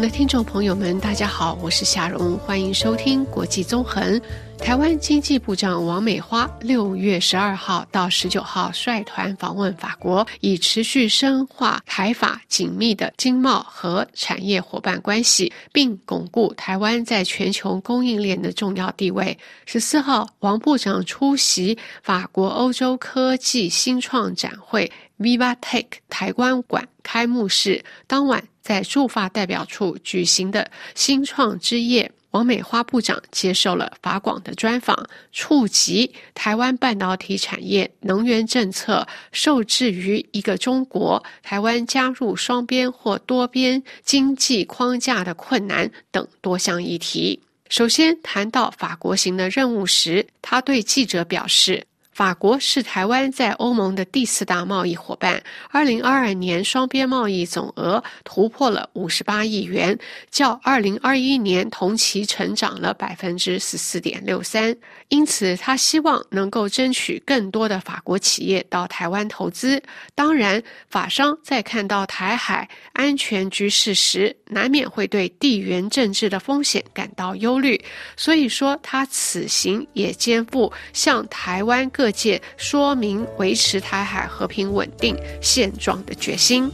的听众朋友们，大家好，我是夏蓉，欢迎收听国际纵横。台湾经济部长王美花六月十二号到十九号率团访问法国，以持续深化台法紧密的经贸和产业伙伴关系，并巩固台湾在全球供应链的重要地位。十四号，王部长出席法国欧洲科技新创展会 VivaTech 台湾馆开幕式，当晚在驻法代表处举行的新创之夜。王美花部长接受了法广的专访，触及台湾半导体产业、能源政策、受制于一个中国、台湾加入双边或多边经济框架的困难等多项议题。首先谈到法国行的任务时，他对记者表示。法国是台湾在欧盟的第四大贸易伙伴。二零二二年双边贸易总额突破了五十八亿元，较二零二一年同期成长了百分之十四点六三。因此，他希望能够争取更多的法国企业到台湾投资。当然，法商在看到台海安全局势时，难免会对地缘政治的风险感到忧虑。所以说，他此行也肩负向台湾各界说明维持台海和平稳定现状的决心。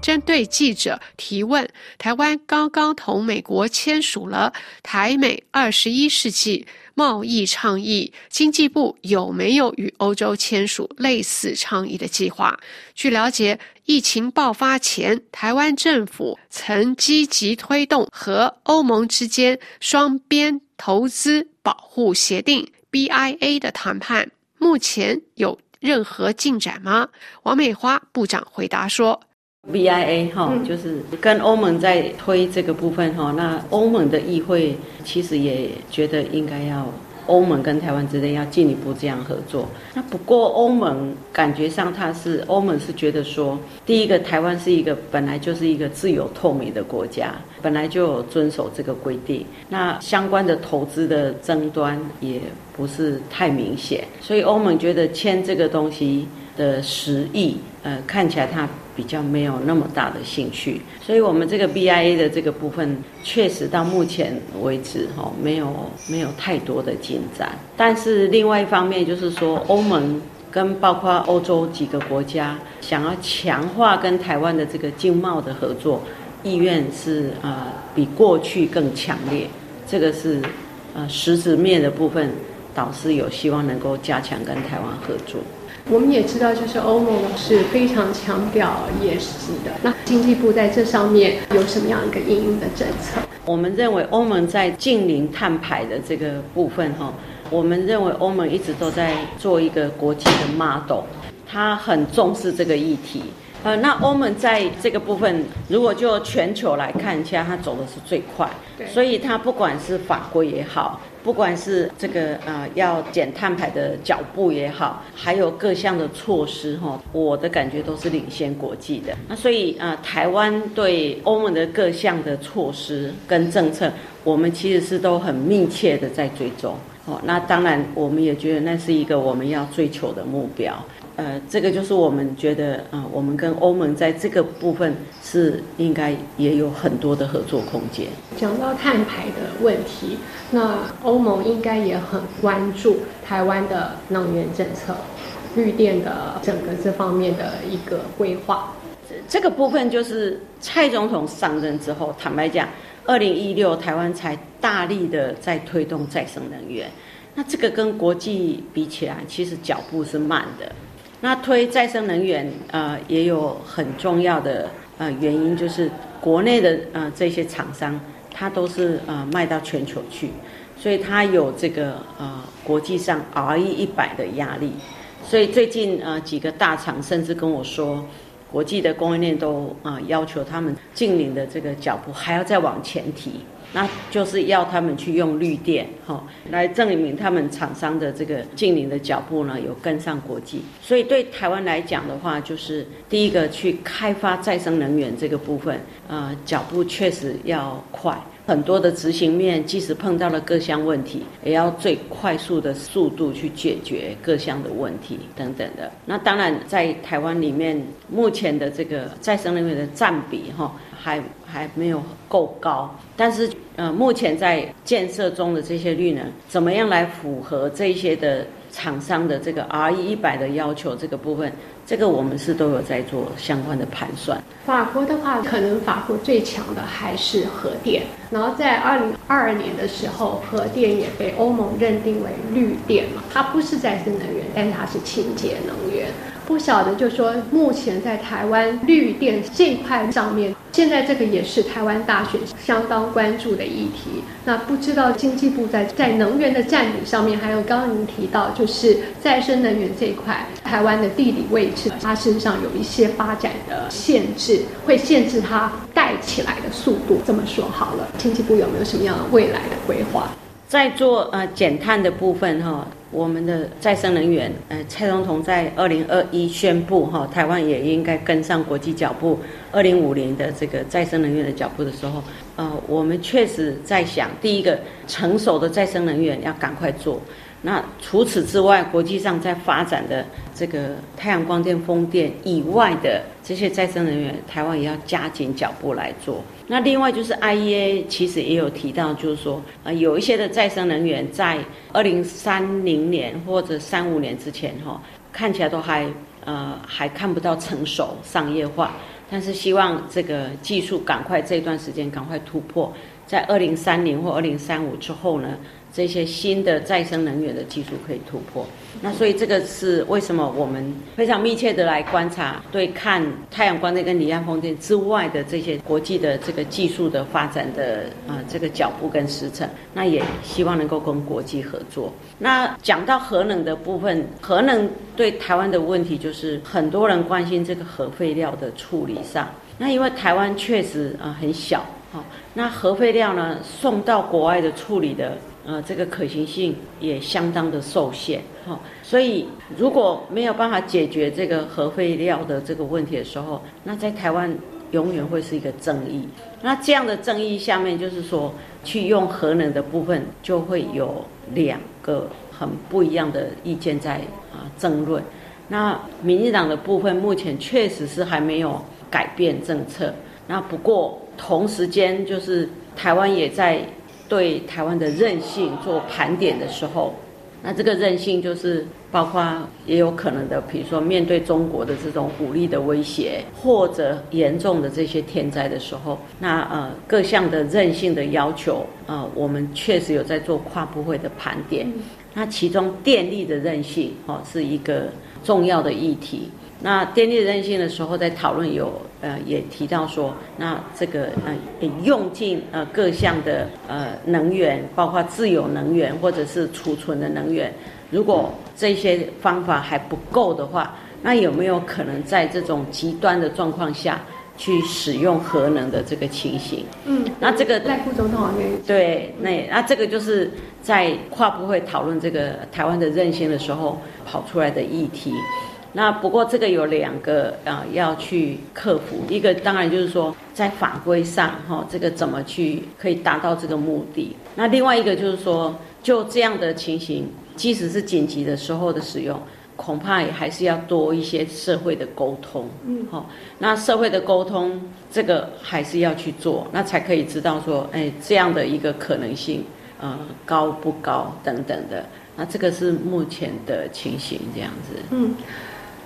针对记者提问，台湾刚刚同美国签署了台美二十一世纪贸易倡议，经济部有没有与欧洲签署类似倡议的计划？据了解，疫情爆发前，台湾政府曾积极推动和欧盟之间双边投资保护协定 （BIA） 的谈判，目前有任何进展吗？王美花部长回答说。BIA 哈，就是跟欧盟在推这个部分哈，那欧盟的议会其实也觉得应该要欧盟跟台湾之间要进一步这样合作。那不过欧盟感觉上它是欧盟是觉得说，第一个台湾是一个本来就是一个自由透明的国家，本来就有遵守这个规定，那相关的投资的争端也不是太明显，所以欧盟觉得签这个东西的实意，呃，看起来它。比较没有那么大的兴趣，所以我们这个 BIA 的这个部分，确实到目前为止哈，没有没有太多的进展。但是另外一方面就是说，欧盟跟包括欧洲几个国家，想要强化跟台湾的这个经贸的合作意愿是呃比过去更强烈。这个是呃实质面的部分，导致有希望能够加强跟台湾合作。我们也知道，就是欧盟是非常强调 ESG 的。那经济部在这上面有什么样一个应用的政策？我们认为欧盟在近零碳排的这个部分，哈，我们认为欧盟一直都在做一个国际的 model，它很重视这个议题。呃，那欧盟在这个部分，如果就全球来看一下，它走的是最快，所以它不管是法规也好。不管是这个啊要减碳排的脚步也好，还有各项的措施哈，我的感觉都是领先国际的。那所以啊，台湾对欧盟的各项的措施跟政策，我们其实是都很密切的在追踪。哦，那当然我们也觉得那是一个我们要追求的目标。呃，这个就是我们觉得，呃，我们跟欧盟在这个部分是应该也有很多的合作空间。讲到碳排的问题，那欧盟应该也很关注台湾的能源政策、绿电的整个这方面的一个规划。这个部分就是蔡总统上任之后，坦白讲，二零一六台湾才大力的在推动再生能源，那这个跟国际比起来，其实脚步是慢的。那推再生能源，呃，也有很重要的呃原因，就是国内的呃这些厂商，它都是呃卖到全球去，所以它有这个呃国际上 RE 一百的压力，所以最近呃几个大厂甚至跟我说，国际的供应链都啊、要求他们近邻的这个脚步还要再往前提。那就是要他们去用绿电，哈，来证明他们厂商的这个近邻的脚步呢有跟上国际。所以对台湾来讲的话，就是第一个去开发再生能源这个部分，呃，脚步确实要快。很多的执行面，即使碰到了各项问题，也要最快速的速度去解决各项的问题等等的。那当然，在台湾里面，目前的这个再生能源的占比哈，还还没有够高。但是呃，目前在建设中的这些绿能，怎么样来符合这些的厂商的这个 RE 一百的要求这个部分？这个我们是都有在做相关的盘算。法国的话，可能法国最强的还是核电。然后在二零二二年的时候，核电也被欧盟认定为绿电嘛，它不是再生能源，但是它是清洁能源。不晓得，就说目前在台湾绿电这块上面，现在这个也是台湾大选相当关注的议题。那不知道经济部在在能源的占比上面，还有刚刚您提到，就是再生能源这一块，台湾的地理位置，它身上有一些发展的限制，会限制它带起来的速度。这么说好了，经济部有没有什么样未来的规划？在做呃减碳的部分哈。我们的再生能源，呃，蔡总统在二零二一宣布哈，台湾也应该跟上国际脚步，二零五零的这个再生能源的脚步的时候，呃，我们确实在想，第一个成熟的再生能源要赶快做。那除此之外，国际上在发展的这个太阳光电、风电以外的这些再生能源，台湾也要加紧脚步来做。那另外就是 IEA 其实也有提到，就是说，呃，有一些的再生能源在二零三零年或者三五年之前，哈，看起来都还呃还看不到成熟商业化，但是希望这个技术赶快这段时间赶快突破，在二零三零或二零三五之后呢，这些新的再生能源的技术可以突破，那所以这个是为什么我们非常密切的来观察，对看太阳光电跟离岸风电之外的这些国际的这个技术的发展的啊这个脚步跟时程，那也希望能够跟国际合作。那讲到核能的部分，核能对台湾的问题就是很多人关心这个核废料的处理上，那因为台湾确实啊很小，哈，那核废料呢送到国外的处理的。呃，这个可行性也相当的受限，哈、所以如果没有办法解决这个核废料的这个问题的时候，那在台湾永远会是一个争议。那这样的争议下面，就是说去用核能的部分，就会有两个很不一样的意见在啊争论。那民进党的部分目前确实是还没有改变政策，那不过同时间就是台湾也在。对台湾的韧性做盘点的时候，那这个韧性就是包括也有可能的，比如说面对中国的这种武力的威胁，或者严重的这些天灾的时候，那呃各项的韧性的要求，呃我们确实有在做跨部会的盘点。那其中电力的韧性哦是一个重要的议题。那电力韧性的时候，在讨论有呃也提到说，那这个呃用尽呃各项的呃能源，包括自有能源或者是储存的能源，如果这些方法还不够的话，那有没有可能在这种极端的状况下去使用核能的这个情形？嗯，那这个赖副总统对，那那这个就是在跨部会讨论这个台湾的韧性的时候跑出来的议题。那不过这个有两个啊、呃、要去克服，一个当然就是说在法规上哈、哦，这个怎么去可以达到这个目的。那另外一个就是说，就这样的情形，即使是紧急的时候的使用，恐怕也还是要多一些社会的沟通。嗯，好、哦，那社会的沟通这个还是要去做，那才可以知道说，哎，这样的一个可能性，呃，高不高等等的。那这个是目前的情形这样子。嗯。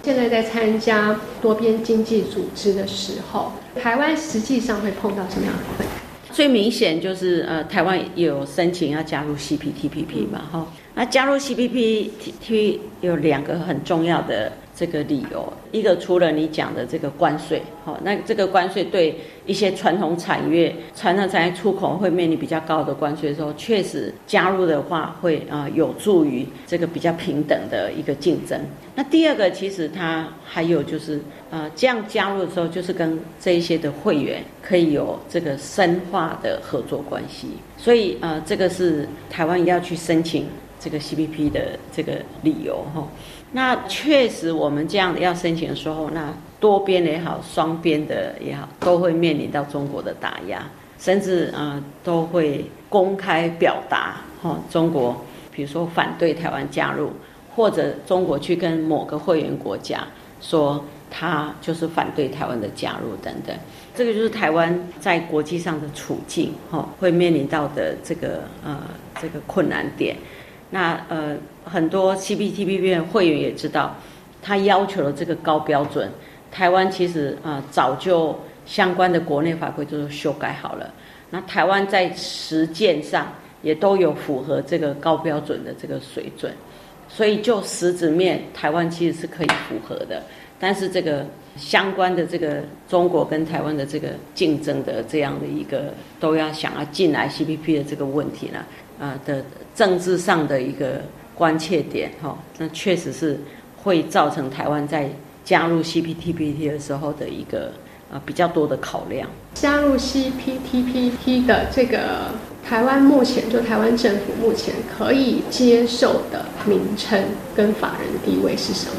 现在在参加多边经济组织的时候，台湾实际上会碰到什么样的困难？最明显就是呃，台湾有申请要加入 CPTPP 嘛，哈、那加入 CPTPP 有两个很重要的。这个理由，一个除了你讲的这个关税，好，那这个关税对一些传统产业、传统产业出口会面临比较高的关税的时候，确实加入的话会啊有助于这个比较平等的一个竞争。那第二个，其实它还有就是呃，这样加入的时候，就是跟这一些的会员可以有这个深化的合作关系。所以呃，这个是台湾要去申请这个 CPP 的这个理由哈。那确实，我们这样的要申请的时候，那多边也好，双边的也好，都会面临到中国的打压。甚至啊、都会公开表达哈、中国比如说反对台湾加入，或者中国去跟某个会员国家说他就是反对台湾的加入等等，这个就是台湾在国际上的处境哈、会面临到的这个呃这个困难点。那呃很多 CPTPP 会员也知道，他要求的这个高标准，台湾其实啊、早就相关的国内法规都修改好了。那台湾在实践上也都有符合这个高标准的这个水准，所以就实质面，台湾其实是可以符合的。但是这个相关的这个中国跟台湾的这个竞争的这样的一个都要想要进来 CPTPP 的这个问题呢，啊、呃、的政治上的一个关切点哈，那确实是会造成台湾在加入 CPTPP 的时候的一个。啊，比较多的考量。加入 CPTPP 的这个台湾目前就台湾政府目前可以接受的名称跟法人地位是什么？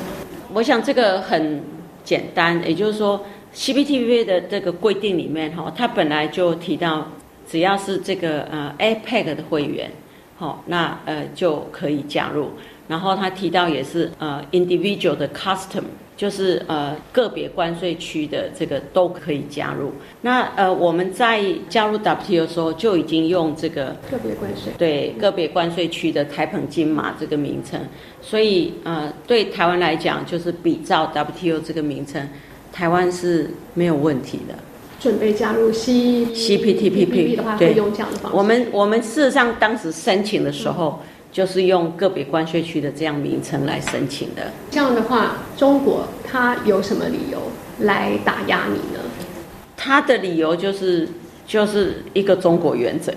我想这个很简单，也就是说 CPTPP 的这个规定里面哈，它本来就提到，只要是这个呃 APEC 的会员，好，那呃就可以加入。然后他提到也是呃 individual 的 custom。就是呃个别关税区的这个都可以加入。那呃我们在加入 WTO 的时候就已经用这个个别关税对个别关税区的台澎金马这个名称，所以呃对台湾来讲就是比照 WTO 这个名称，台湾是没有问题的。准备加入 C CPTPP 的话，会用这样的方式。我们我们事实上当时申请的时候。嗯就是用个别关税区的这样名称来申请的。这样的话，中国它有什么理由来打压你呢？他的理由就是就是一个中国原则。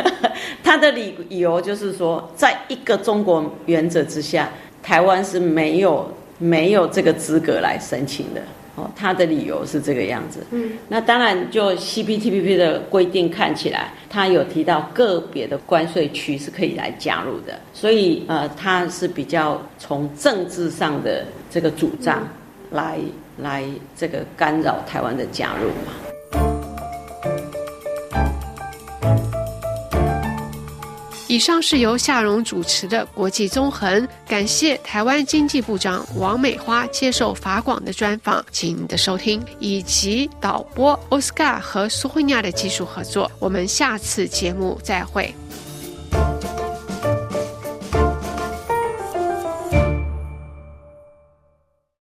他的理由就是说，在一个中国原则之下，台湾是没有没有这个资格来申请的。哦，他的理由是这个样子。嗯，那当然，就 CPTPP 的规定看起来，他有提到个别的关税区是可以来加入的，所以呃，他是比较从政治上的这个主张来、嗯、来这个干扰台湾的加入嘛。以上是由夏蓉主持的国际纵横，感谢台湾经济部长王美花接受法广的专访，请您的收听，以及导播奥斯卡和苏慧亚的技术合作，我们下次节目再会。